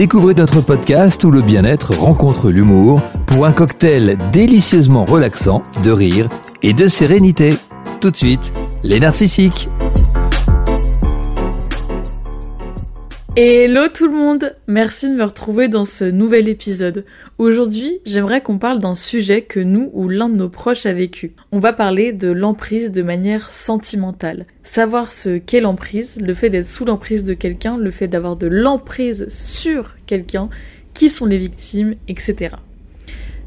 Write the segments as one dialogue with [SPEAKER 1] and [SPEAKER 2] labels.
[SPEAKER 1] Découvrez notre podcast où le bien-être rencontre l'humour pour un cocktail délicieusement relaxant de rire et de sérénité. Tout de suite, les narcissiques.
[SPEAKER 2] Hello tout le monde Merci de me retrouver dans ce nouvel épisode. Aujourd'hui, j'aimerais qu'on parle d'un sujet que nous ou l'un de nos proches a vécu. On va parler de l'emprise de manière sentimentale. Savoir ce qu'est l'emprise, le fait d'être sous l'emprise de quelqu'un, le fait d'avoir de l'emprise sur quelqu'un, qui sont les victimes, etc.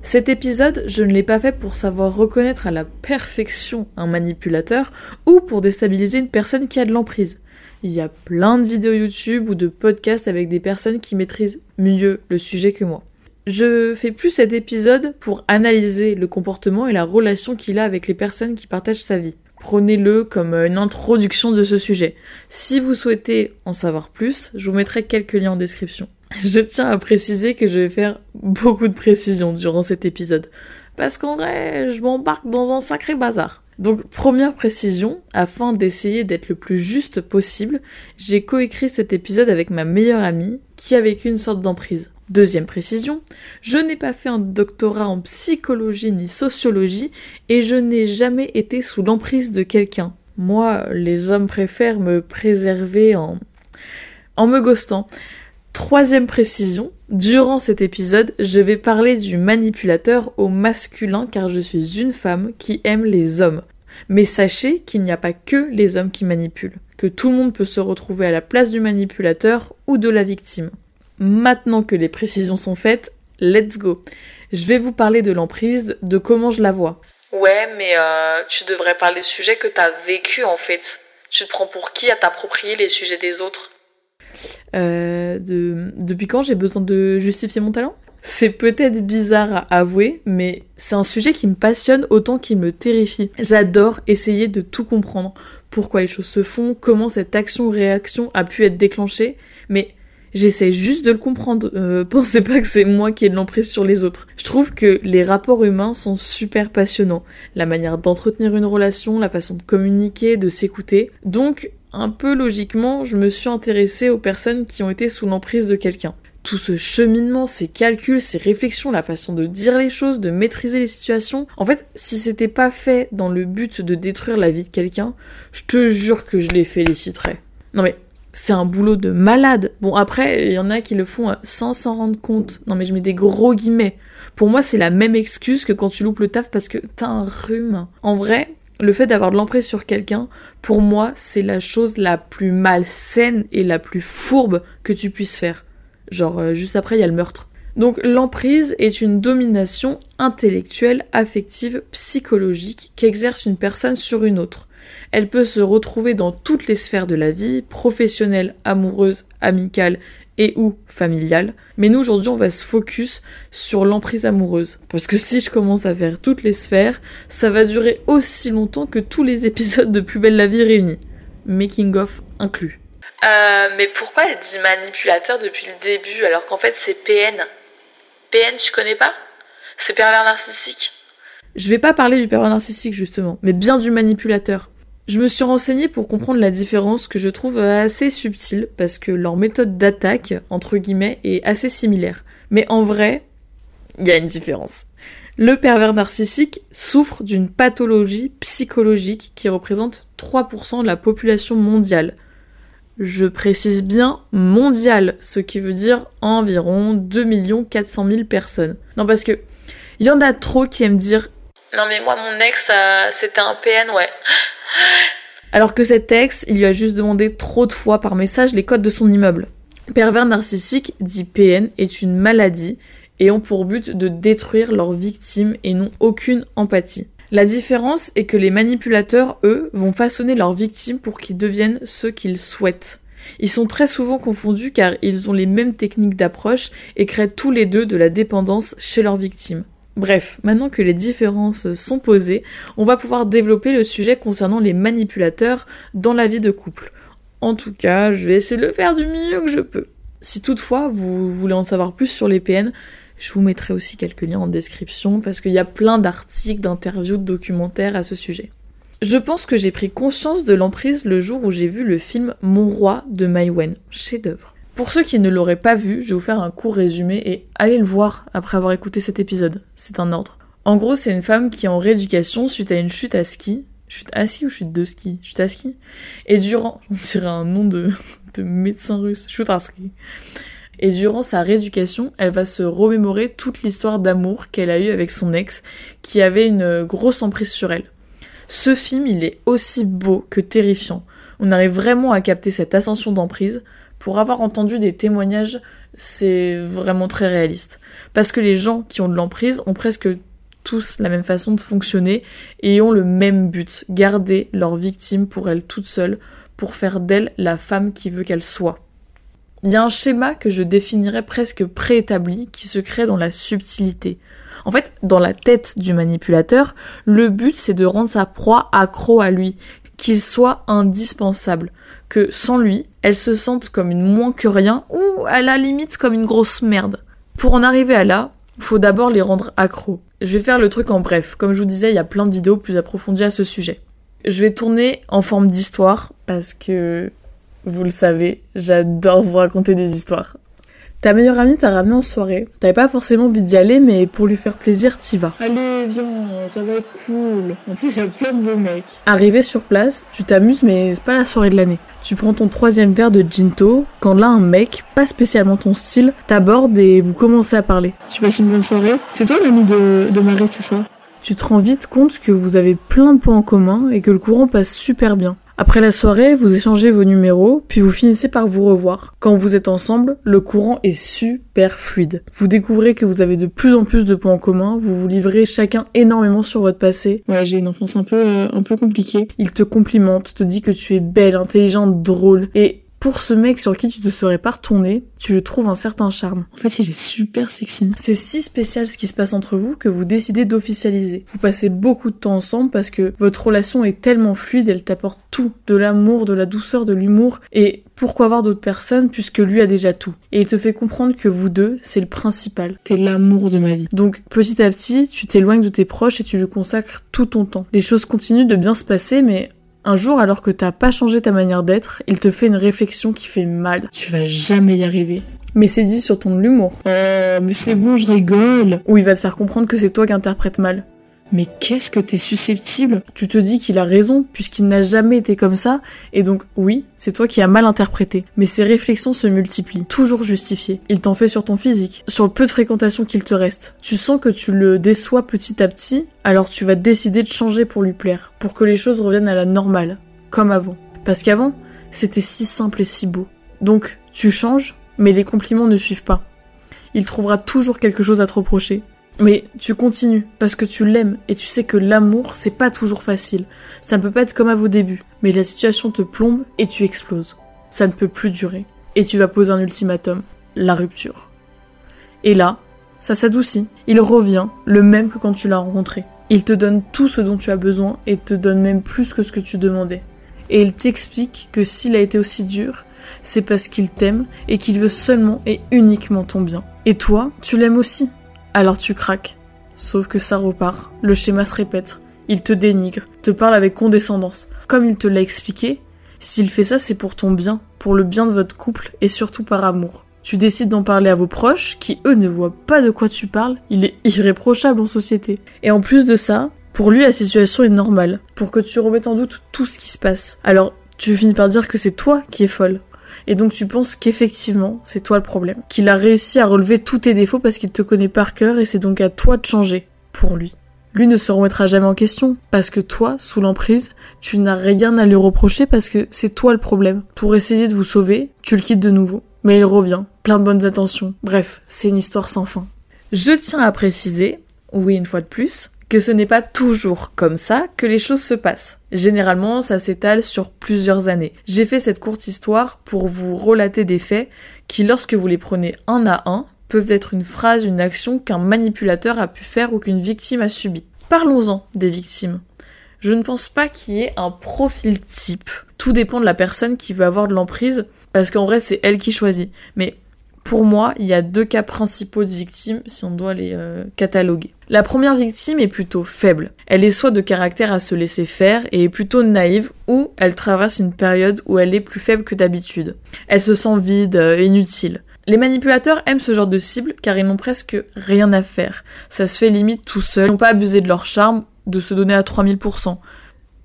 [SPEAKER 2] Cet épisode, je ne l'ai pas fait pour savoir reconnaître à la perfection un manipulateur ou pour déstabiliser une personne qui a de l'emprise. Il y a plein de vidéos YouTube ou de podcasts avec des personnes qui maîtrisent mieux le sujet que moi. Je fais plus cet épisode pour analyser le comportement et la relation qu'il a avec les personnes qui partagent sa vie. Prenez-le comme une introduction de ce sujet. Si vous souhaitez en savoir plus, je vous mettrai quelques liens en description. Je tiens à préciser que je vais faire beaucoup de précisions durant cet épisode. Parce qu'en vrai, je m'embarque dans un sacré bazar. Donc première précision, afin d'essayer d'être le plus juste possible, j'ai coécrit cet épisode avec ma meilleure amie qui a vécu une sorte d'emprise. Deuxième précision, je n'ai pas fait un doctorat en psychologie ni sociologie et je n'ai jamais été sous l'emprise de quelqu'un. Moi, les hommes préfèrent me préserver en en me ghostant. Troisième précision, durant cet épisode, je vais parler du manipulateur au masculin car je suis une femme qui aime les hommes. Mais sachez qu'il n'y a pas que les hommes qui manipulent, que tout le monde peut se retrouver à la place du manipulateur ou de la victime. Maintenant que les précisions sont faites, let's go. Je vais vous parler de l'emprise, de comment je la vois.
[SPEAKER 3] Ouais, mais euh, tu devrais parler des sujets que t'as vécu en fait. Tu te prends pour qui à t'approprier les sujets des autres?
[SPEAKER 2] Euh, de, depuis quand j'ai besoin de justifier mon talent? C'est peut-être bizarre à avouer, mais c'est un sujet qui me passionne autant qu'il me terrifie. J'adore essayer de tout comprendre, pourquoi les choses se font, comment cette action-réaction a pu être déclenchée, mais j'essaie juste de le comprendre. Euh, pensez pas que c'est moi qui ai de l'emprise sur les autres. Je trouve que les rapports humains sont super passionnants. La manière d'entretenir une relation, la façon de communiquer, de s'écouter. Donc, un peu logiquement, je me suis intéressée aux personnes qui ont été sous l'emprise de quelqu'un. Tout ce cheminement, ces calculs, ces réflexions, la façon de dire les choses, de maîtriser les situations. En fait, si c'était pas fait dans le but de détruire la vie de quelqu'un, je te jure que je les féliciterais. Non mais, c'est un boulot de malade. Bon après, il y en a qui le font sans s'en rendre compte. Non mais je mets des gros guillemets. Pour moi, c'est la même excuse que quand tu loupes le taf parce que t'as un rhume. En vrai, le fait d'avoir de l'emprise sur quelqu'un, pour moi, c'est la chose la plus malsaine et la plus fourbe que tu puisses faire. Genre, euh, juste après, il y a le meurtre. Donc, l'emprise est une domination intellectuelle, affective, psychologique qu'exerce une personne sur une autre. Elle peut se retrouver dans toutes les sphères de la vie, professionnelle, amoureuse, amicale et ou familiale. Mais nous aujourd'hui on va se focus sur l'emprise amoureuse. Parce que si je commence à faire toutes les sphères, ça va durer aussi longtemps que tous les épisodes de Plus belle la vie réunis. Making of inclus.
[SPEAKER 3] Euh, mais pourquoi elle dit manipulateur depuis le début alors qu'en fait c'est PN PN tu connais pas? C'est pervers narcissique?
[SPEAKER 2] Je vais pas parler du pervers narcissique justement, mais bien du manipulateur. Je me suis renseignée pour comprendre la différence que je trouve assez subtile parce que leur méthode d'attaque, entre guillemets, est assez similaire. Mais en vrai, il y a une différence. Le pervers narcissique souffre d'une pathologie psychologique qui représente 3% de la population mondiale. Je précise bien mondiale, ce qui veut dire environ 2 400 000 personnes. Non parce que il y en a trop qui aiment dire
[SPEAKER 3] Non mais moi mon ex euh, c'était un PN ouais.
[SPEAKER 2] Alors que cet ex, il lui a juste demandé trop de fois par message les codes de son immeuble. Pervers narcissique, dit PN, est une maladie et ont pour but de détruire leurs victimes et n'ont aucune empathie. La différence est que les manipulateurs, eux, vont façonner leurs victimes pour qu'ils deviennent ceux qu'ils souhaitent. Ils sont très souvent confondus car ils ont les mêmes techniques d'approche et créent tous les deux de la dépendance chez leurs victimes. Bref, maintenant que les différences sont posées, on va pouvoir développer le sujet concernant les manipulateurs dans la vie de couple. En tout cas, je vais essayer de le faire du mieux que je peux. Si toutefois vous voulez en savoir plus sur les PN, je vous mettrai aussi quelques liens en description parce qu'il y a plein d'articles, d'interviews, de documentaires à ce sujet. Je pense que j'ai pris conscience de l'emprise le jour où j'ai vu le film Mon roi de Mai Wen, chef-d'œuvre. Pour ceux qui ne l'auraient pas vu, je vais vous faire un court résumé et allez le voir après avoir écouté cet épisode. C'est un ordre. En gros, c'est une femme qui est en rééducation suite à une chute à ski. Chute à ski ou chute de ski? Chute à ski. Et durant, on dirait un nom de, de médecin russe, chute à ski. Et durant sa rééducation, elle va se remémorer toute l'histoire d'amour qu'elle a eue avec son ex, qui avait une grosse emprise sur elle. Ce film, il est aussi beau que terrifiant. On arrive vraiment à capter cette ascension d'emprise, pour avoir entendu des témoignages, c'est vraiment très réaliste. Parce que les gens qui ont de l'emprise ont presque tous la même façon de fonctionner et ont le même but, garder leur victime pour elle toute seule, pour faire d'elle la femme qui veut qu'elle soit. Il y a un schéma que je définirais presque préétabli qui se crée dans la subtilité. En fait, dans la tête du manipulateur, le but c'est de rendre sa proie accro à lui, qu'il soit indispensable que sans lui, elle se sente comme une moins que rien ou à la limite comme une grosse merde. Pour en arriver à là, faut d'abord les rendre accros. Je vais faire le truc en bref. Comme je vous disais, il y a plein de vidéos plus approfondies à ce sujet. Je vais tourner en forme d'histoire parce que, vous le savez, j'adore vous raconter des histoires. Ta meilleure amie t'a ramené en soirée. T'avais pas forcément envie d'y aller, mais pour lui faire plaisir, t'y vas.
[SPEAKER 4] Allez, viens, ça va être cool. En plus, il y a plein de beaux mecs.
[SPEAKER 2] Arrivé sur place, tu t'amuses, mais c'est pas la soirée de l'année. Tu prends ton troisième verre de Ginto, quand là, un mec, pas spécialement ton style, t'aborde et vous commencez à parler.
[SPEAKER 4] Tu passes une bonne soirée C'est toi l'ami de, de Marie, c'est ça?
[SPEAKER 2] Tu te rends vite compte que vous avez plein de points en commun et que le courant passe super bien. Après la soirée, vous échangez vos numéros, puis vous finissez par vous revoir. Quand vous êtes ensemble, le courant est super fluide. Vous découvrez que vous avez de plus en plus de points en commun, vous vous livrez chacun énormément sur votre passé.
[SPEAKER 4] Ouais, j'ai une enfance un peu, euh, un peu compliquée.
[SPEAKER 2] Il te complimente, te dit que tu es belle, intelligente, drôle, et pour ce mec sur qui tu te serais pas retourné, tu le trouves un certain charme.
[SPEAKER 4] En fait, il est super sexy.
[SPEAKER 2] C'est si spécial ce qui se passe entre vous que vous décidez d'officialiser. Vous passez beaucoup de temps ensemble parce que votre relation est tellement fluide, elle t'apporte tout, de l'amour, de la douceur, de l'humour, et pourquoi avoir d'autres personnes puisque lui a déjà tout? Et il te fait comprendre que vous deux, c'est le principal.
[SPEAKER 4] T'es l'amour de ma vie.
[SPEAKER 2] Donc petit à petit, tu t'éloignes de tes proches et tu lui consacres tout ton temps. Les choses continuent de bien se passer, mais un jour, alors que t'as pas changé ta manière d'être, il te fait une réflexion qui fait mal.
[SPEAKER 4] Tu vas jamais y arriver.
[SPEAKER 2] Mais c'est dit sur ton humour.
[SPEAKER 4] Oh, mais c'est bon, je rigole.
[SPEAKER 2] Ou il va te faire comprendre que c'est toi qui interprètes mal.
[SPEAKER 4] Mais qu'est-ce que t'es susceptible
[SPEAKER 2] Tu te dis qu'il a raison, puisqu'il n'a jamais été comme ça, et donc oui, c'est toi qui as mal interprété. Mais ses réflexions se multiplient, toujours justifiées. Il t'en fait sur ton physique, sur le peu de fréquentation qu'il te reste. Tu sens que tu le déçois petit à petit, alors tu vas décider de changer pour lui plaire, pour que les choses reviennent à la normale, comme avant. Parce qu'avant, c'était si simple et si beau. Donc, tu changes, mais les compliments ne suivent pas. Il trouvera toujours quelque chose à te reprocher, mais tu continues parce que tu l'aimes et tu sais que l'amour c'est pas toujours facile. Ça ne peut pas être comme à vos débuts, mais la situation te plombe et tu exploses. Ça ne peut plus durer et tu vas poser un ultimatum, la rupture. Et là, ça s'adoucit. Il revient, le même que quand tu l'as rencontré. Il te donne tout ce dont tu as besoin et te donne même plus que ce que tu demandais. Et il t'explique que s'il a été aussi dur, c'est parce qu'il t'aime et qu'il veut seulement et uniquement ton bien. Et toi, tu l'aimes aussi. Alors tu craques. Sauf que ça repart, le schéma se répète. Il te dénigre, te parle avec condescendance. Comme il te l'a expliqué, s'il fait ça, c'est pour ton bien, pour le bien de votre couple et surtout par amour. Tu décides d'en parler à vos proches, qui eux ne voient pas de quoi tu parles, il est irréprochable en société. Et en plus de ça, pour lui la situation est normale, pour que tu remettes en doute tout ce qui se passe. Alors, tu finis par dire que c'est toi qui es folle. Et donc tu penses qu'effectivement, c'est toi le problème. Qu'il a réussi à relever tous tes défauts parce qu'il te connaît par cœur et c'est donc à toi de changer pour lui. Lui ne se remettra jamais en question parce que toi, sous l'emprise, tu n'as rien à lui reprocher parce que c'est toi le problème. Pour essayer de vous sauver, tu le quittes de nouveau. Mais il revient, plein de bonnes intentions. Bref, c'est une histoire sans fin. Je tiens à préciser, oui une fois de plus, que ce n'est pas toujours comme ça que les choses se passent. Généralement, ça s'étale sur plusieurs années. J'ai fait cette courte histoire pour vous relater des faits qui, lorsque vous les prenez un à un, peuvent être une phrase, une action qu'un manipulateur a pu faire ou qu'une victime a subi. Parlons-en des victimes. Je ne pense pas qu'il y ait un profil type. Tout dépend de la personne qui veut avoir de l'emprise, parce qu'en vrai c'est elle qui choisit. Mais Pour moi, il y a deux cas principaux de victimes si on doit les euh, cataloguer. La première victime est plutôt faible. Elle est soit de caractère à se laisser faire et est plutôt naïve ou elle traverse une période où elle est plus faible que d'habitude. Elle se sent vide, euh, inutile. Les manipulateurs aiment ce genre de cible car ils n'ont presque rien à faire. Ça se fait limite tout seul. Ils n'ont pas abusé de leur charme de se donner à 3000%.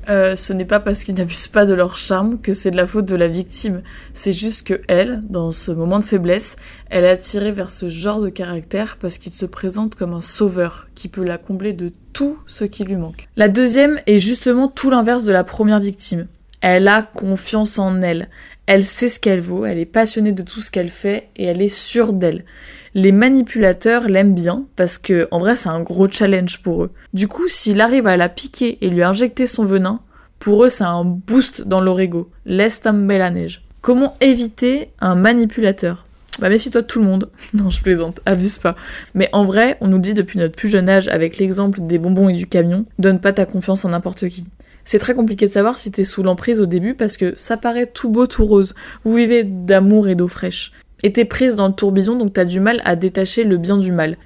[SPEAKER 2] Euh, ce n'est pas parce qu'ils n'abusent pas de leur charme que c'est de la faute de la victime. C'est juste que elle, dans ce moment de faiblesse, elle est attirée vers ce genre de caractère parce qu'il se présente comme un sauveur qui peut la combler de tout ce qui lui manque. La deuxième est justement tout l'inverse de la première victime. Elle a confiance en elle. Elle sait ce qu'elle vaut, elle est passionnée de tout ce qu'elle fait et elle est sûre d'elle. Les manipulateurs l'aiment bien parce que en vrai c'est un gros challenge pour eux. Du coup, s'il arrive à la piquer et lui injecter son venin, pour eux c'est un boost dans leur ego. Laisse tomber la neige. Comment éviter un manipulateur? Bah méfie-toi de tout le monde. non, je plaisante, abuse pas. Mais en vrai, on nous dit depuis notre plus jeune âge, avec l'exemple des bonbons et du camion, donne pas ta confiance en n'importe qui. C'est très compliqué de savoir si t'es sous l'emprise au début parce que ça paraît tout beau, tout rose. Vous vivez d'amour et d'eau fraîche et t'es prise dans le tourbillon, donc t'as du mal à détacher le bien du mal.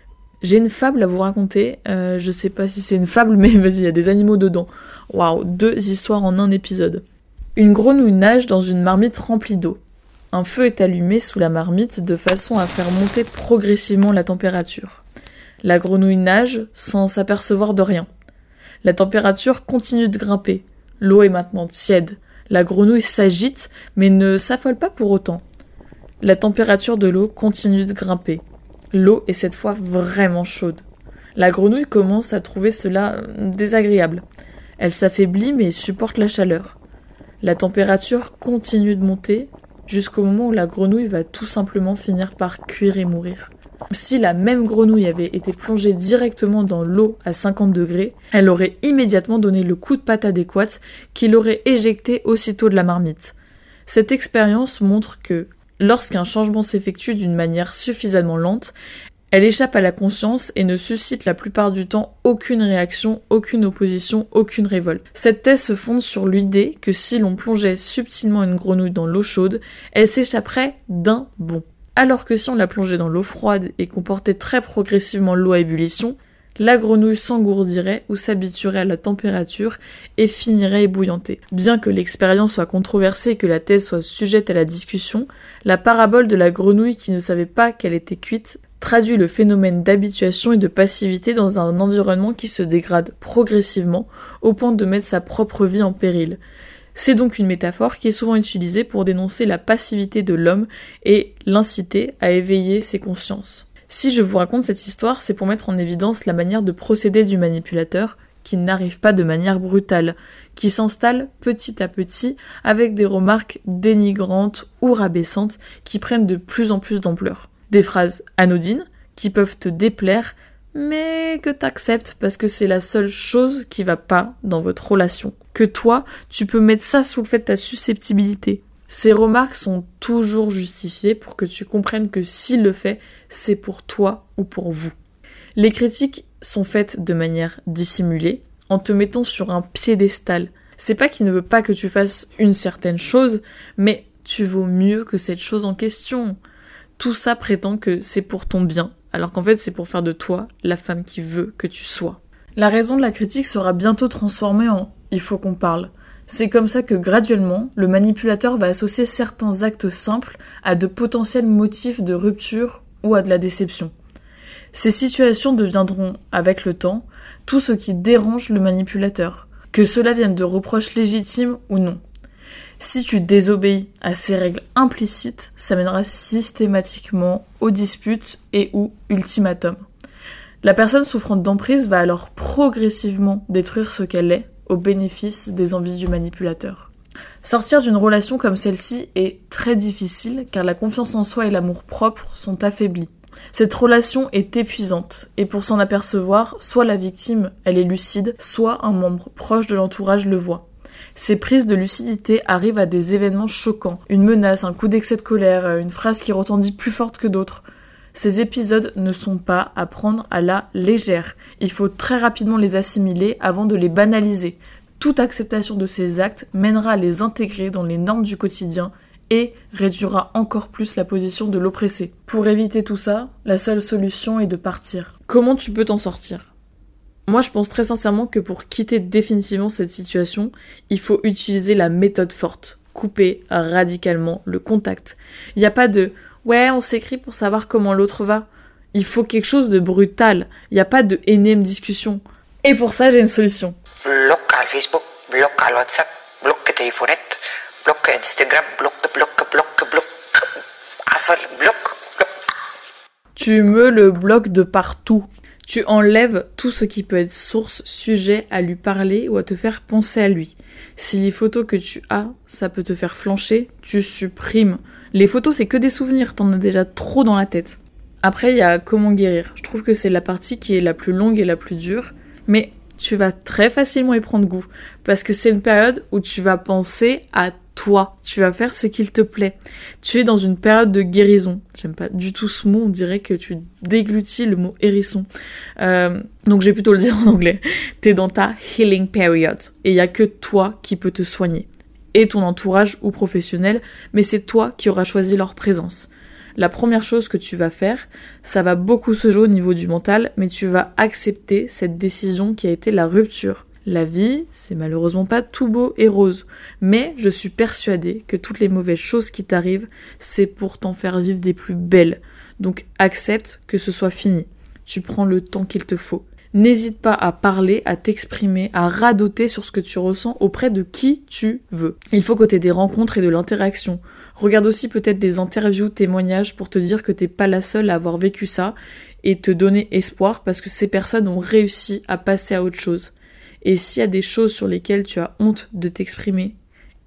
[SPEAKER 2] J'ai une fable à vous raconter, euh, je sais pas si c'est une fable, mais vas-y, il y a des animaux dedans. Waouh, deux histoires en un épisode. Une grenouille nage dans une marmite remplie d'eau. Un feu est allumé sous la marmite de façon à faire monter progressivement la température. La grenouille nage sans s'apercevoir de rien. La température continue de grimper. L'eau est maintenant tiède. La grenouille s'agite, mais ne s'affole pas pour autant. La température de l'eau continue de grimper. L'eau est cette fois vraiment chaude. La grenouille commence à trouver cela désagréable. Elle s'affaiblit mais supporte la chaleur. La température continue de monter jusqu'au moment où la grenouille va tout simplement finir par cuire et mourir. Si la même grenouille avait été plongée directement dans l'eau à 50 degrés, elle aurait immédiatement donné le coup de patte adéquat qui l'aurait éjectée aussitôt de la marmite. Cette expérience montre que Lorsqu'un changement s'effectue d'une manière suffisamment lente, elle échappe à la conscience et ne suscite la plupart du temps aucune réaction, aucune opposition, aucune révolte. Cette thèse se fonde sur l'idée que si l'on plongeait subtilement une grenouille dans l'eau chaude, elle s'échapperait d'un bond. Alors que si on la plongeait dans l'eau froide et qu'on portait très progressivement l'eau à ébullition, la grenouille s'engourdirait ou s'habituerait à la température et finirait ébouillanter. Bien que l'expérience soit controversée et que la thèse soit sujette à la discussion, la parabole de la grenouille qui ne savait pas qu'elle était cuite traduit le phénomène d'habituation et de passivité dans un environnement qui se dégrade progressivement au point de mettre sa propre vie en péril. C'est donc une métaphore qui est souvent utilisée pour dénoncer la passivité de l'homme et l'inciter à éveiller ses consciences. Si je vous raconte cette histoire, c'est pour mettre en évidence la manière de procéder du manipulateur, qui n'arrive pas de manière brutale, qui s'installe petit à petit avec des remarques dénigrantes ou rabaissantes qui prennent de plus en plus d'ampleur. Des phrases anodines qui peuvent te déplaire, mais que t'acceptes parce que c'est la seule chose qui va pas dans votre relation. Que toi, tu peux mettre ça sous le fait de ta susceptibilité. Ces remarques sont toujours justifiées pour que tu comprennes que s'il le fait, c'est pour toi ou pour vous. Les critiques sont faites de manière dissimulée, en te mettant sur un piédestal. C'est pas qu'il ne veut pas que tu fasses une certaine chose, mais tu vaux mieux que cette chose en question. Tout ça prétend que c'est pour ton bien, alors qu'en fait c'est pour faire de toi la femme qui veut que tu sois. La raison de la critique sera bientôt transformée en il faut qu'on parle. C'est comme ça que graduellement, le manipulateur va associer certains actes simples à de potentiels motifs de rupture ou à de la déception. Ces situations deviendront, avec le temps, tout ce qui dérange le manipulateur, que cela vienne de reproches légitimes ou non. Si tu désobéis à ces règles implicites, ça mènera systématiquement aux disputes et ou ultimatums. La personne souffrant d'emprise va alors progressivement détruire ce qu'elle est au bénéfice des envies du manipulateur. Sortir d'une relation comme celle-ci est très difficile car la confiance en soi et l'amour propre sont affaiblis. Cette relation est épuisante et pour s'en apercevoir, soit la victime, elle est lucide, soit un membre proche de l'entourage le voit. Ces prises de lucidité arrivent à des événements choquants, une menace, un coup d'excès de colère, une phrase qui retendit plus forte que d'autres. Ces épisodes ne sont pas à prendre à la légère. Il faut très rapidement les assimiler avant de les banaliser. Toute acceptation de ces actes mènera à les intégrer dans les normes du quotidien et réduira encore plus la position de l'oppressé. Pour éviter tout ça, la seule solution est de partir. Comment tu peux t'en sortir? Moi, je pense très sincèrement que pour quitter définitivement cette situation, il faut utiliser la méthode forte. Couper radicalement le contact. Il n'y a pas de ouais, on s'écrit pour savoir comment l'autre va. Il faut quelque chose de brutal. Il n'y a pas de énième discussion. Et pour ça, j'ai une solution.
[SPEAKER 5] Bloc Facebook, bloc WhatsApp, bloc téléphonette, bloc Instagram, bloc, bloc, bloc, bloc, bloc, bloc.
[SPEAKER 2] Tu me le bloques de partout. Tu enlèves tout ce qui peut être source, sujet à lui parler ou à te faire penser à lui. Si les photos que tu as, ça peut te faire flancher, tu supprimes. Les photos, c'est que des souvenirs, t'en as déjà trop dans la tête. Après, il y a comment guérir. Je trouve que c'est la partie qui est la plus longue et la plus dure, mais tu vas très facilement y prendre goût. Parce que c'est une période où tu vas penser à toi. Tu vas faire ce qu'il te plaît. Tu es dans une période de guérison. J'aime pas du tout ce mot. On dirait que tu déglutis le mot hérisson. Euh, donc j'ai plutôt le dire en anglais. T'es dans ta healing period. Et il y a que toi qui peux te soigner. Et ton entourage ou professionnel. Mais c'est toi qui auras choisi leur présence la première chose que tu vas faire, ça va beaucoup se jouer au niveau du mental, mais tu vas accepter cette décision qui a été la rupture. La vie, c'est malheureusement pas tout beau et rose, mais je suis persuadée que toutes les mauvaises choses qui t'arrivent, c'est pour t'en faire vivre des plus belles. Donc accepte que ce soit fini. Tu prends le temps qu'il te faut. N'hésite pas à parler, à t'exprimer, à radoter sur ce que tu ressens auprès de qui tu veux. Il faut aies des rencontres et de l'interaction. Regarde aussi peut-être des interviews, témoignages pour te dire que t'es pas la seule à avoir vécu ça et te donner espoir parce que ces personnes ont réussi à passer à autre chose. Et s'il y a des choses sur lesquelles tu as honte de t'exprimer,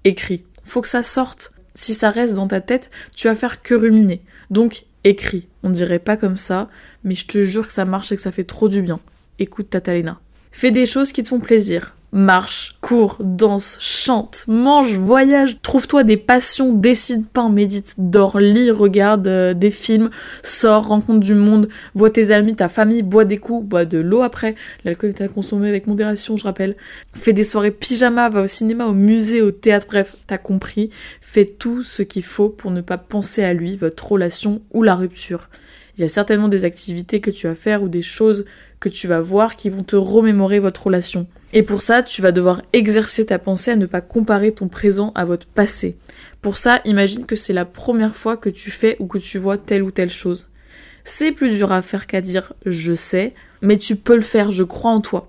[SPEAKER 2] écris. Faut que ça sorte. Si ça reste dans ta tête, tu vas faire que ruminer. Donc écris. On dirait pas comme ça, mais je te jure que ça marche et que ça fait trop du bien. Écoute Tatalena. Fais des choses qui te font plaisir marche, cours, danse, chante, mange, voyage, trouve-toi des passions, dessine, peins, médite, dors, lis, regarde euh, des films, sors, rencontre du monde, vois tes amis, ta famille, bois des coups, bois de l'eau après, l'alcool est à consommer avec modération, je rappelle. Fais des soirées pyjama, va au cinéma, au musée, au théâtre, bref, t'as compris. Fais tout ce qu'il faut pour ne pas penser à lui, votre relation ou la rupture. Il y a certainement des activités que tu vas faire ou des choses que tu vas voir qui vont te remémorer votre relation. Et pour ça, tu vas devoir exercer ta pensée à ne pas comparer ton présent à votre passé. Pour ça, imagine que c'est la première fois que tu fais ou que tu vois telle ou telle chose. C'est plus dur à faire qu'à dire je sais, mais tu peux le faire, je crois en toi.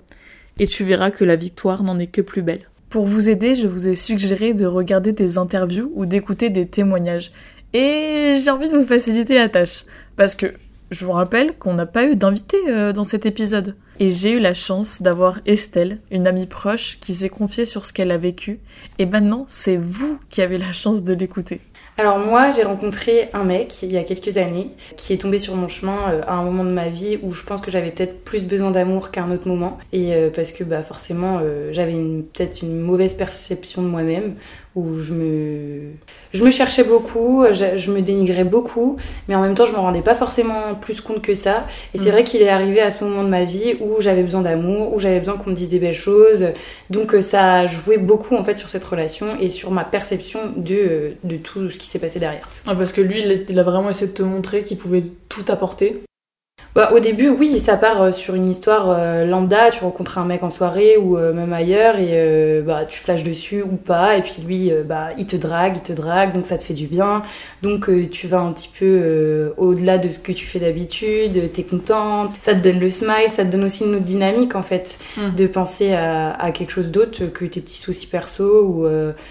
[SPEAKER 2] Et tu verras que la victoire n'en est que plus belle. Pour vous aider, je vous ai suggéré de regarder des interviews ou d'écouter des témoignages. Et j'ai envie de vous faciliter la tâche. Parce que je vous rappelle qu'on n'a pas eu d'invité euh, dans cet épisode. Et j'ai eu la chance d'avoir Estelle, une amie proche, qui s'est confiée sur ce qu'elle a vécu. Et maintenant, c'est vous qui avez la chance de l'écouter.
[SPEAKER 6] Alors moi, j'ai rencontré un mec il y a quelques années qui est tombé sur mon chemin euh, à un moment de ma vie où je pense que j'avais peut-être plus besoin d'amour qu'à un autre moment et euh, parce que bah forcément j'avais peut-être une mauvaise perception de moi-même où je me, je me cherchais beaucoup, je, me dénigrais beaucoup, mais en même temps je me rendais pas forcément plus compte que ça. Et c'est mm. vrai qu'il est arrivé à ce moment de ma vie où j'avais besoin d'amour, où j'avais besoin qu'on me dise des belles choses. Donc euh, ça a joué beaucoup en fait sur cette relation et sur ma perception de, de tout ce qui s'est passé derrière.
[SPEAKER 2] Ah, parce que lui, il a vraiment essayé de te montrer qu'il pouvait tout apporter.
[SPEAKER 6] Bah, au début, oui, ça part euh, sur une histoire euh, lambda. Tu rencontres un mec en soirée ou euh, même ailleurs et bah, tu flashes dessus ou pas. Et puis lui, bah, il te drague, il te drague, donc ça te fait du bien. Donc tu vas un petit peu au-delà de ce que tu fais d'habitude, t'es contente, ça te donne le smile, ça te donne aussi une autre dynamique en fait, hmm. de penser à, quelque chose d'autre que tes petits soucis perso ou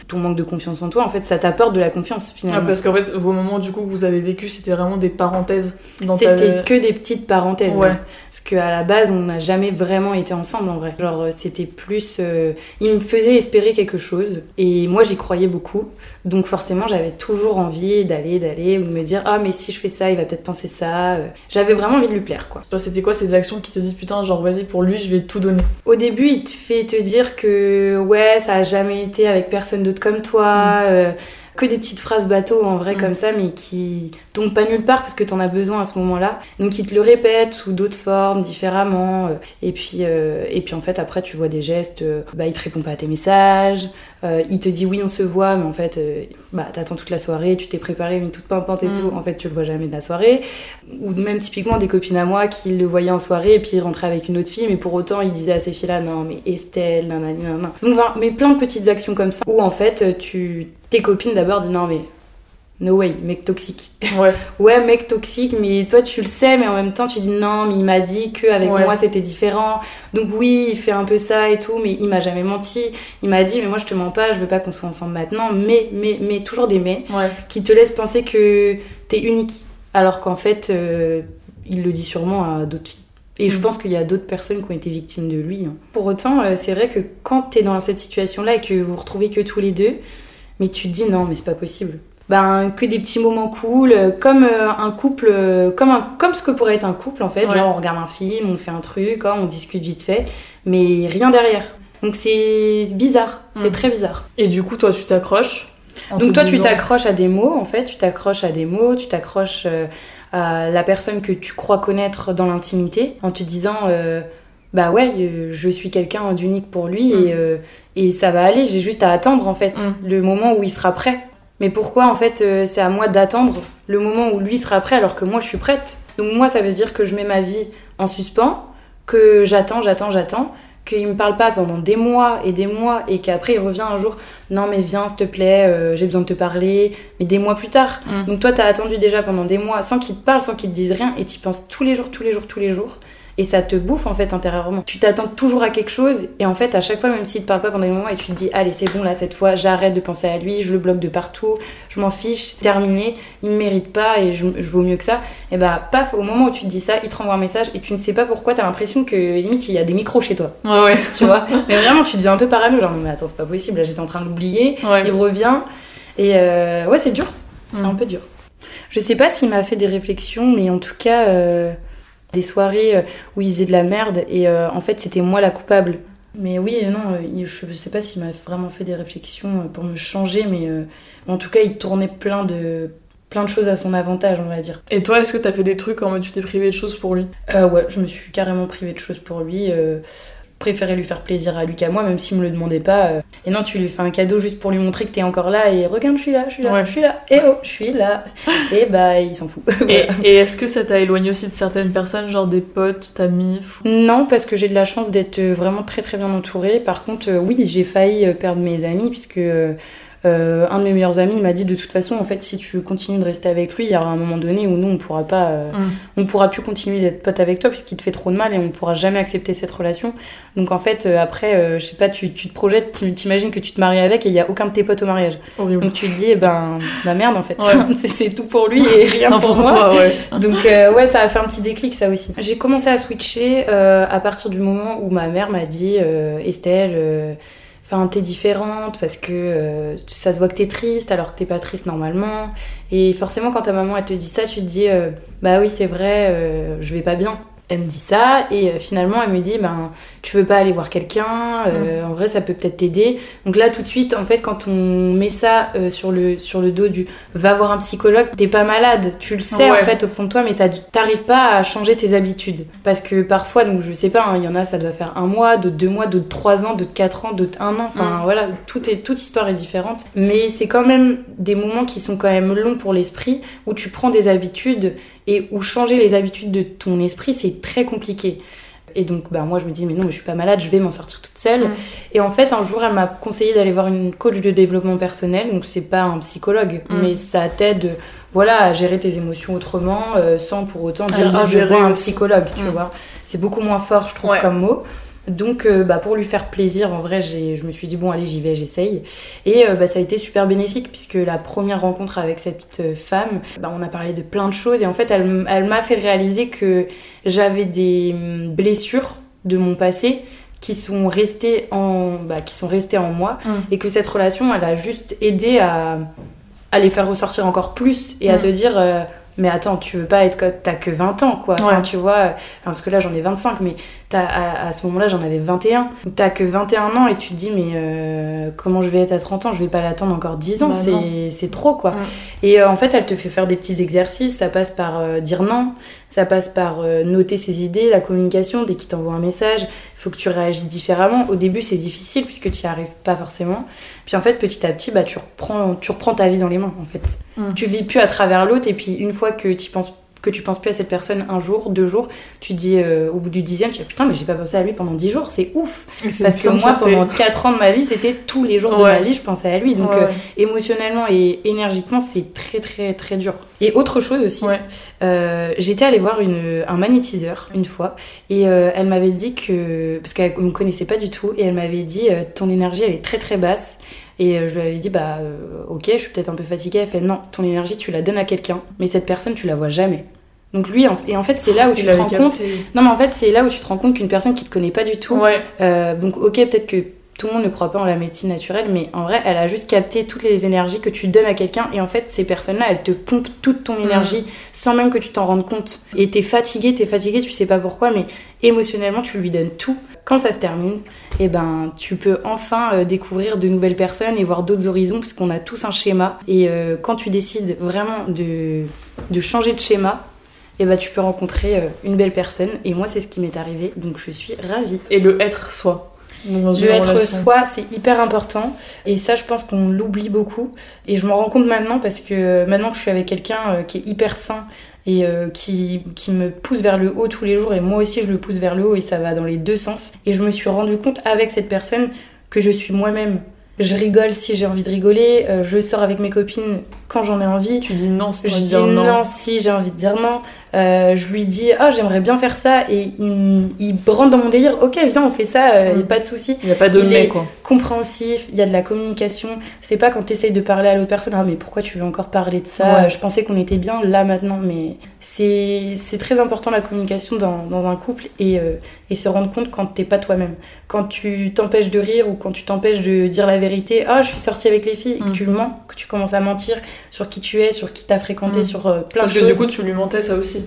[SPEAKER 6] ton manque de confiance en toi. En fait, ça t'apporte de la confiance finalement.
[SPEAKER 2] Ah, parce qu'en fait, vos moments du coup que vous avez vécu, c'était vraiment des parenthèses
[SPEAKER 6] dans C'était que des petites parenthèses parenthèse. Ouais. Parce qu'à la base, on n'a jamais vraiment été ensemble en vrai. Genre, euh, c'était plus. Euh, il me faisait espérer quelque chose. Et moi, j'y croyais beaucoup. Donc, forcément, j'avais toujours envie d'aller, d'aller, ou de me dire Ah, mais si je fais ça, il va peut-être penser ça. Euh, j'avais vraiment envie de lui plaire, quoi.
[SPEAKER 2] C'était quoi ces actions qui te disent Putain, genre, vas-y, pour lui, je vais tout donner?
[SPEAKER 6] Au début, il te fait te dire que, ouais, ça a jamais été avec personne d'autre comme toi. Mm. Que des petites phrases bateau en vrai
[SPEAKER 2] Mm.
[SPEAKER 6] comme ça, mais qui tombent pas nulle part parce que t'en as besoin à ce moment-là. Donc ils te le répètent sous d'autres formes, différemment. euh, Et puis, euh, et puis en fait, après, tu vois des gestes. euh, bah, il te répond pas à tes messages. euh, il te dit oui, on se voit, mais en fait, euh, bah, t'attends toute la soirée, tu t'es préparé, mais toute pimpante et
[SPEAKER 2] Mm.
[SPEAKER 6] tout. En fait, tu le vois jamais de la soirée. Ou même typiquement des copines à moi qui le voyaient en soirée et puis ils rentraient avec une autre fille, mais pour autant ils disaient à ces filles-là non, mais Estelle, nanani, nanana. Donc, voilà, mais plein de petites actions comme ça où en fait, tu, tes copines d'abord disent non, mais no way, mec toxique.
[SPEAKER 2] Ouais.
[SPEAKER 6] Ouais, mec toxique, mais toi tu le sais, mais en même temps tu dis non, mais il m'a dit qu'avec
[SPEAKER 2] Ouais.
[SPEAKER 6] moi c'était différent. Donc oui, il fait un peu ça et tout, mais il m'a jamais menti. Il m'a dit, mais moi je te mens pas, je veux pas qu'on soit ensemble maintenant. Mais, mais, mais, toujours des mais
[SPEAKER 2] Ouais.
[SPEAKER 6] qui te laissent penser que t'es unique. Alors qu'en fait, euh, il le dit sûrement à d'autres filles. Et je
[SPEAKER 2] Mhm.
[SPEAKER 6] pense qu'il y a d'autres personnes qui ont été victimes de lui. hein. Pour autant, euh, c'est vrai que quand t'es dans cette situation-là et que vous vous retrouvez que tous les deux, mais tu te dis non, mais c'est pas possible. Ben, que des petits moments cool, euh, comme euh, un couple, euh, comme, un, comme ce que pourrait être un couple en fait.
[SPEAKER 2] Ouais.
[SPEAKER 6] Genre, on regarde un film, on fait un truc, hein, on discute vite fait, mais rien derrière. Donc c'est bizarre, c'est
[SPEAKER 2] Mhm.
[SPEAKER 6] très bizarre.
[SPEAKER 2] Et du coup, toi, tu t'accroches.
[SPEAKER 6] Donc toi, tu t'accroches à des mots, en fait, tu t'accroches à des mots, tu t'accroches euh, à la personne que tu crois connaître dans l'intimité, en te disant, euh, bah ouais, euh, je suis quelqu'un d'unique pour lui
[SPEAKER 2] Mm.
[SPEAKER 6] et, euh, et ça va aller, j'ai juste à attendre, en fait,
[SPEAKER 2] Mm.
[SPEAKER 6] le moment où il sera prêt. Mais pourquoi, en fait, euh, c'est à moi d'attendre le moment où lui sera prêt alors que moi, je suis prête? Donc moi, ça veut dire que je mets ma vie en suspens, que j'attends, j'attends, j'attends, qu'il me parle pas pendant des mois et des mois et qu'après il revient un jour non mais viens s'il te plaît euh, j'ai besoin de te parler mais des mois plus tard
[SPEAKER 2] Mm.
[SPEAKER 6] donc toi t'as attendu déjà pendant des mois sans qu'il te parle sans qu'il te dise rien et tu penses tous les jours tous les jours tous les jours et ça te bouffe en fait intérieurement tu t'attends toujours à quelque chose et en fait à chaque fois même s'il te parle pas pendant des moments et tu te dis allez c'est bon là cette fois j'arrête de penser à lui je le bloque de partout je m'en fiche terminé il me mérite pas et je, je vaux mieux que ça et bah paf au moment où tu te dis ça il te renvoie un message et tu ne sais pas pourquoi t'as l'impression que limite il y a des micros chez toi
[SPEAKER 2] Ouais, ouais.
[SPEAKER 6] tu vois? Mais vraiment, tu deviens un peu parano, genre, mais attends, c'est pas possible, là j'étais en train de l'oublier,
[SPEAKER 2] Ouais.
[SPEAKER 6] il revient, et euh, ouais, c'est dur, c'est
[SPEAKER 2] Mm.
[SPEAKER 6] un peu dur. Je sais pas s'il m'a fait des réflexions, mais en tout cas, euh, des soirées euh, où il faisait de la merde, et euh, en fait, c'était moi la coupable. Mais oui, non, euh, je sais pas s'il m'a vraiment fait des réflexions pour me changer, mais en tout cas, il tournait plein de, plein de choses à son avantage, on va dire.
[SPEAKER 2] Et toi, est-ce que t'as fait des trucs en mode tu t'es privé de choses pour lui?
[SPEAKER 6] Euh, ouais, je me suis carrément privée de choses pour lui. Euh, préférais lui faire plaisir à lui qu'à moi, même s'il me le demandait pas. euh. Et non, tu lui fais un cadeau juste pour lui montrer que t'es encore là et regarde, je suis là, je suis là,
[SPEAKER 2] Ouais.
[SPEAKER 6] je suis là, et oh, je suis là. et bah, il s'en fout.
[SPEAKER 2] Et,
[SPEAKER 6] Voilà.
[SPEAKER 2] et est-ce que ça t'a éloigné aussi de certaines personnes, genre des potes, ta mif
[SPEAKER 6] Non, parce que j'ai de la chance d'être vraiment très très bien entourée. Par contre, euh, oui, j'ai failli euh, perdre mes amis, puisque euh, un de mes meilleurs amis m'a dit de toute façon, en fait, si tu continues de rester avec lui, il y aura un moment donné où nous, on pourra pas. euh,
[SPEAKER 2] Mm.
[SPEAKER 6] on pourra plus continuer d'être pote avec toi puisqu'il te fait trop de mal et on pourra jamais accepter cette relation. Donc en fait, euh, après, je sais pas, tu, tu te projettes, tu- t'imagines que tu te maries avec et il y a aucun de tes potes au mariage.
[SPEAKER 2] Horrible.
[SPEAKER 6] Donc tu te dis, eh ben, bah merde en fait,
[SPEAKER 2] Ouais.
[SPEAKER 6] c'est, tout pour lui et rien pour, moi.
[SPEAKER 2] toi, ouais.
[SPEAKER 6] Donc ouais, ça a fait un petit déclic ça aussi. J'ai commencé à switcher à partir du moment où ma mère m'a dit, Estelle. Enfin, t'es différente parce que euh, ça se voit que t'es triste alors que t'es pas triste normalement. Et forcément, quand ta maman elle te dit ça, tu te dis euh, bah oui, c'est vrai, euh, je vais pas bien. Elle me dit ça et euh, finalement elle me dit ben tu veux pas aller voir quelqu'un euh, en vrai ça peut peut-être t'aider. Donc là tout de suite en fait quand on met ça euh, sur le sur le dos du va voir un psychologue t'es pas malade. Tu le sais
[SPEAKER 2] Ouais.
[SPEAKER 6] en fait au fond de toi mais t'arrives pas à changer tes habitudes. Parce que parfois donc je sais pas hein, il y en a ça doit faire un mois d'autres deux mois d'autres trois ans d'autres quatre ans d'autres un an. Enfin
[SPEAKER 2] Mm.
[SPEAKER 6] voilà tout est toute histoire est différente. Mais c'est quand même des moments qui sont quand même longs pour l'esprit où tu prends des habitudes et où changer les habitudes de ton esprit c'est très compliqué. Et donc bah, moi je me dis mais non mais je suis pas malade je vais m'en sortir toute seule. Et en fait un jour elle m'a conseillé d'aller voir une coach de développement personnel. Donc c'est pas un psychologue
[SPEAKER 2] Mm.
[SPEAKER 6] mais ça t'aide voilà à gérer tes émotions autrement euh, sans pour autant dire ah je
[SPEAKER 2] gérer
[SPEAKER 6] vois un psychologue tu
[SPEAKER 2] Mm.
[SPEAKER 6] vois. C'est beaucoup moins fort je trouve
[SPEAKER 2] Ouais.
[SPEAKER 6] comme mot donc euh, bah, pour lui faire plaisir en vrai je me suis dit bon allez j'y vais j'essaye et euh, bah, ça a été super bénéfique puisque la première rencontre avec cette euh, femme, bah, on a parlé de plein de choses et en fait elle, elle m'a fait réaliser que j'avais des hum, blessures de mon passé qui sont restées en, bah, qui sont restées en moi
[SPEAKER 2] Mm.
[SPEAKER 6] et que cette relation elle a juste aidé à, à les faire ressortir encore plus et à
[SPEAKER 2] Mm.
[SPEAKER 6] te dire euh, mais attends, tu veux pas être t'as que 20 ans quoi. Enfin,
[SPEAKER 2] Ouais.
[SPEAKER 6] tu vois, enfin, parce que là j'en ai 25, mais t'as, à, à ce moment-là j'en avais 21. T'as que 21 ans et tu te dis, mais euh, comment je vais être à 30 ans? Je vais pas l'attendre encore 10 ans,
[SPEAKER 2] Bah
[SPEAKER 6] c'est, c'est trop quoi. Et euh, en fait, elle te fait faire des petits exercices, ça passe par euh, dire non, ça passe par noter ses idées, la communication, dès qu'il t'envoie un message, il faut que tu réagisses différemment. Au début, c'est difficile puisque tu n'y arrives pas forcément. Puis en fait, petit à petit, bah, tu, reprends, tu reprends ta vie dans les mains en fait.
[SPEAKER 2] Mm.
[SPEAKER 6] Tu vis plus à travers l'autre et puis une fois que tu penses que tu penses plus à cette personne un jour, deux jours, tu dis euh, au bout du dixième, tu dis putain mais j'ai pas pensé à lui pendant dix jours, c'est ouf. Parce que moi pendant quatre ans de ma vie, c'était tous les jours de ma vie, je pensais à lui. Donc
[SPEAKER 2] Ouais,
[SPEAKER 6] euh, émotionnellement et énergiquement, c'est très très très dur. Et autre chose aussi,
[SPEAKER 2] Ouais.
[SPEAKER 6] euh, j'étais allée voir une, un magnétiseur une fois et elle m'avait dit que, parce qu'elle me connaissait pas du tout, et elle m'avait dit ton énergie elle est très très basse. Et je lui avais dit bah euh, ok, je suis peut-être un peu fatiguée. Elle fait non, ton énergie tu la donnes à quelqu'un, mais cette personne tu la vois jamais. Donc lui, et en fait c'est là où tu te rends
[SPEAKER 2] capté.
[SPEAKER 6] compte. Non mais en fait c'est là où tu te rends compte qu'une personne qui te connaît pas du tout,
[SPEAKER 2] Ouais.
[SPEAKER 6] euh, donc ok, peut-être que tout le monde ne croit pas en la médecine naturelle, mais en vrai, elle a juste capté toutes les énergies que tu donnes à quelqu'un. Et en fait, ces personnes-là, elles te pompent toute ton énergie sans même que tu t'en rendes compte. Et t'es fatigué, t'es fatigué, tu sais pas pourquoi, mais émotionnellement, tu lui donnes tout. Quand ça se termine, et ben, tu peux enfin euh, découvrir de nouvelles personnes et voir d'autres horizons, parce qu'on a tous un schéma. Et euh, quand tu décides vraiment de, de changer de schéma, et ben, tu peux rencontrer euh, une belle personne. Et moi, c'est ce qui m'est arrivé, donc je suis ravie.
[SPEAKER 2] Et le être soi.
[SPEAKER 6] Le être soi, c'est hyper important. Et ça, je pense qu'on l'oublie beaucoup. Et je m'en rends compte maintenant parce que maintenant que je suis avec quelqu'un euh, qui est hyper sain et euh, qui, qui me pousse vers le haut tous les jours, et moi aussi je le pousse vers le haut, et ça va dans les deux sens. Et je me suis rendu compte avec cette personne que je suis moi-même. Je rigole si j'ai envie de rigoler, euh, je sors avec mes copines quand j'en ai envie.
[SPEAKER 2] Tu dis non,
[SPEAKER 6] Je dis
[SPEAKER 2] dire
[SPEAKER 6] non.
[SPEAKER 2] non.
[SPEAKER 6] si j'ai envie de dire non. Euh, je lui dis ah j'aimerais bien faire ça et il, il rentre dans mon délire. Ok viens on fait ça, euh,
[SPEAKER 2] Mm.
[SPEAKER 6] y a pas de souci
[SPEAKER 2] Il n'y a pas de
[SPEAKER 6] Il
[SPEAKER 2] mais,
[SPEAKER 6] est-
[SPEAKER 2] quoi.
[SPEAKER 6] compréhensif, il y a de la communication. C'est pas quand tu essayes de parler à l'autre personne, ah mais pourquoi tu veux encore parler de ça?
[SPEAKER 2] Ouais.
[SPEAKER 6] Je pensais qu'on était bien là maintenant, mais c'est c'est très important la communication dans, dans un couple et, euh, et se rendre compte quand t'es pas toi-même. Quand tu t'empêches de rire ou quand tu t'empêches de dire la vérité, ah je suis sortie avec les filles, et que
[SPEAKER 2] Mm.
[SPEAKER 6] tu mens, que tu commences à mentir sur qui tu es, sur qui t'as fréquenté,
[SPEAKER 2] Mm.
[SPEAKER 6] sur euh, plein
[SPEAKER 2] Parce
[SPEAKER 6] de
[SPEAKER 2] que
[SPEAKER 6] choses.
[SPEAKER 2] du coup, tu lui mentais ça aussi.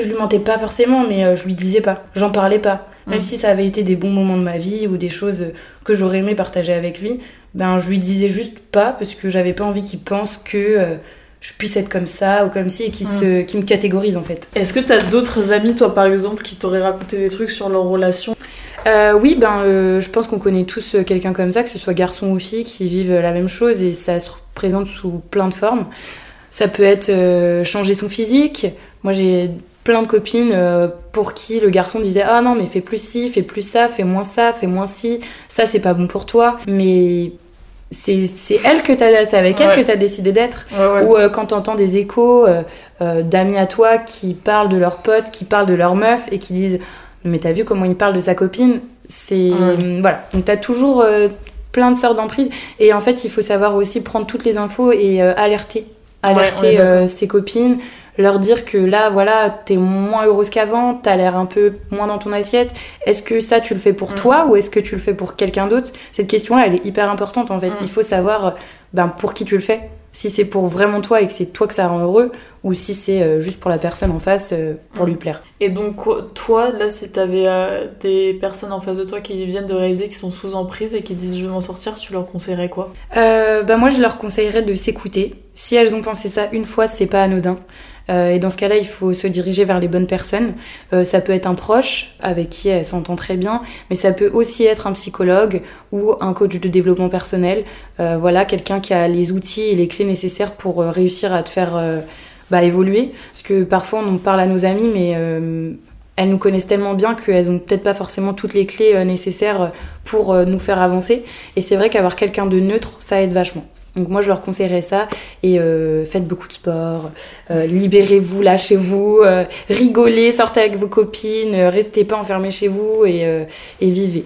[SPEAKER 6] Je lui mentais pas forcément, mais euh, je lui disais pas. J'en parlais pas. Même
[SPEAKER 2] Mm.
[SPEAKER 6] si ça avait été des bons moments de ma vie ou des choses euh, que j'aurais aimé partager avec lui, ben je lui disais juste pas parce que j'avais pas envie qu'il pense que euh, je puisse être comme ça ou comme ci et qu'il
[SPEAKER 2] Mm.
[SPEAKER 6] se, qu'il me catégorise en fait.
[SPEAKER 2] Est-ce que t'as d'autres amis, toi par exemple, qui t'auraient raconté des trucs sur leur relation
[SPEAKER 6] Euh, oui, ben euh, je pense qu'on connaît tous quelqu'un comme ça, que ce soit garçon ou fille, qui vivent la même chose et ça se présente sous plein de formes. Ça peut être euh, changer son physique. Moi j'ai plein de copines euh, pour qui le garçon disait ah non mais fais plus ci, fais plus ça, fais moins ça, fais moins ci, ça c'est pas bon pour toi. Mais c'est c'est elle que t'as, c'est avec elle
[SPEAKER 2] Ouais.
[SPEAKER 6] que t'as décidé d'être.
[SPEAKER 2] Ouais, ouais.
[SPEAKER 6] Ou euh, quand t'entends des échos euh, euh, d'amis à toi qui parlent de leurs potes, qui parlent de leur meuf et qui disent Mais t'as vu comment il parle de sa copine? C'est. Voilà. Donc t'as toujours plein de sortes d'emprises. Et en fait, il faut savoir aussi prendre toutes les infos et alerter. Alerter ses copines, leur dire que là, voilà, t'es moins heureuse qu'avant, t'as l'air un peu moins dans ton assiette. Est-ce que ça, tu le fais pour
[SPEAKER 2] Mm.
[SPEAKER 6] toi ou est-ce que tu le fais pour quelqu'un d'autre? Cette question-là, elle est hyper importante en fait.
[SPEAKER 2] Mm.
[SPEAKER 6] Il faut savoir euh, ben, pour qui tu le fais. Si c'est pour vraiment toi et que c'est toi que ça rend heureux, ou si c'est euh, juste pour la personne en face euh, pour
[SPEAKER 2] Mm.
[SPEAKER 6] lui plaire.
[SPEAKER 2] Et donc, toi, là, si t'avais euh, des personnes en face de toi qui viennent de réaliser, qui sont sous emprise et qui disent je veux m'en sortir, tu leur conseillerais quoi?
[SPEAKER 6] Euh, ben moi, je leur conseillerais de s'écouter. Si elles ont pensé ça une fois, c'est pas anodin. Euh, et dans ce cas-là, il faut se diriger vers les bonnes personnes. Euh, ça peut être un proche avec qui elle s'entend très bien, mais ça peut aussi être un psychologue ou un coach de développement personnel. Euh, voilà, quelqu'un qui a les outils et les clés nécessaires pour réussir à te faire bah, évoluer. Parce que parfois, on en parle à nos amis, mais elles nous connaissent tellement bien qu'elles ont peut-être pas forcément toutes les clés nécessaires pour nous faire avancer. Et c'est vrai qu'avoir quelqu'un de neutre, ça aide vachement. Donc moi je leur conseillerais ça. Et euh, faites beaucoup de sport, euh, libérez-vous, lâchez-vous, euh, rigolez, sortez avec vos copines, restez pas enfermés chez vous et, vivez.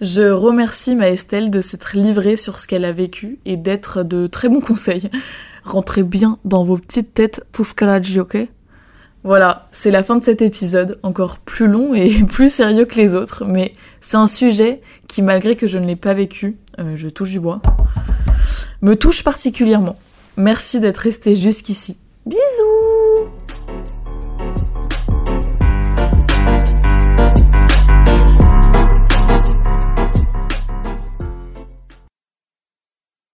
[SPEAKER 2] Je remercie ma Estelle de s'être livrée sur ce qu'elle a vécu et d'être de très bons conseils. Rentrez bien dans vos petites têtes tout ce qu'elle a dit, Voilà, c'est la fin de cet épisode, encore plus long et plus sérieux que les autres, mais c'est un sujet qui, malgré que je ne l'ai pas vécu, euh, je touche du bois, me touche particulièrement. Merci d'être resté jusqu'ici. Bisous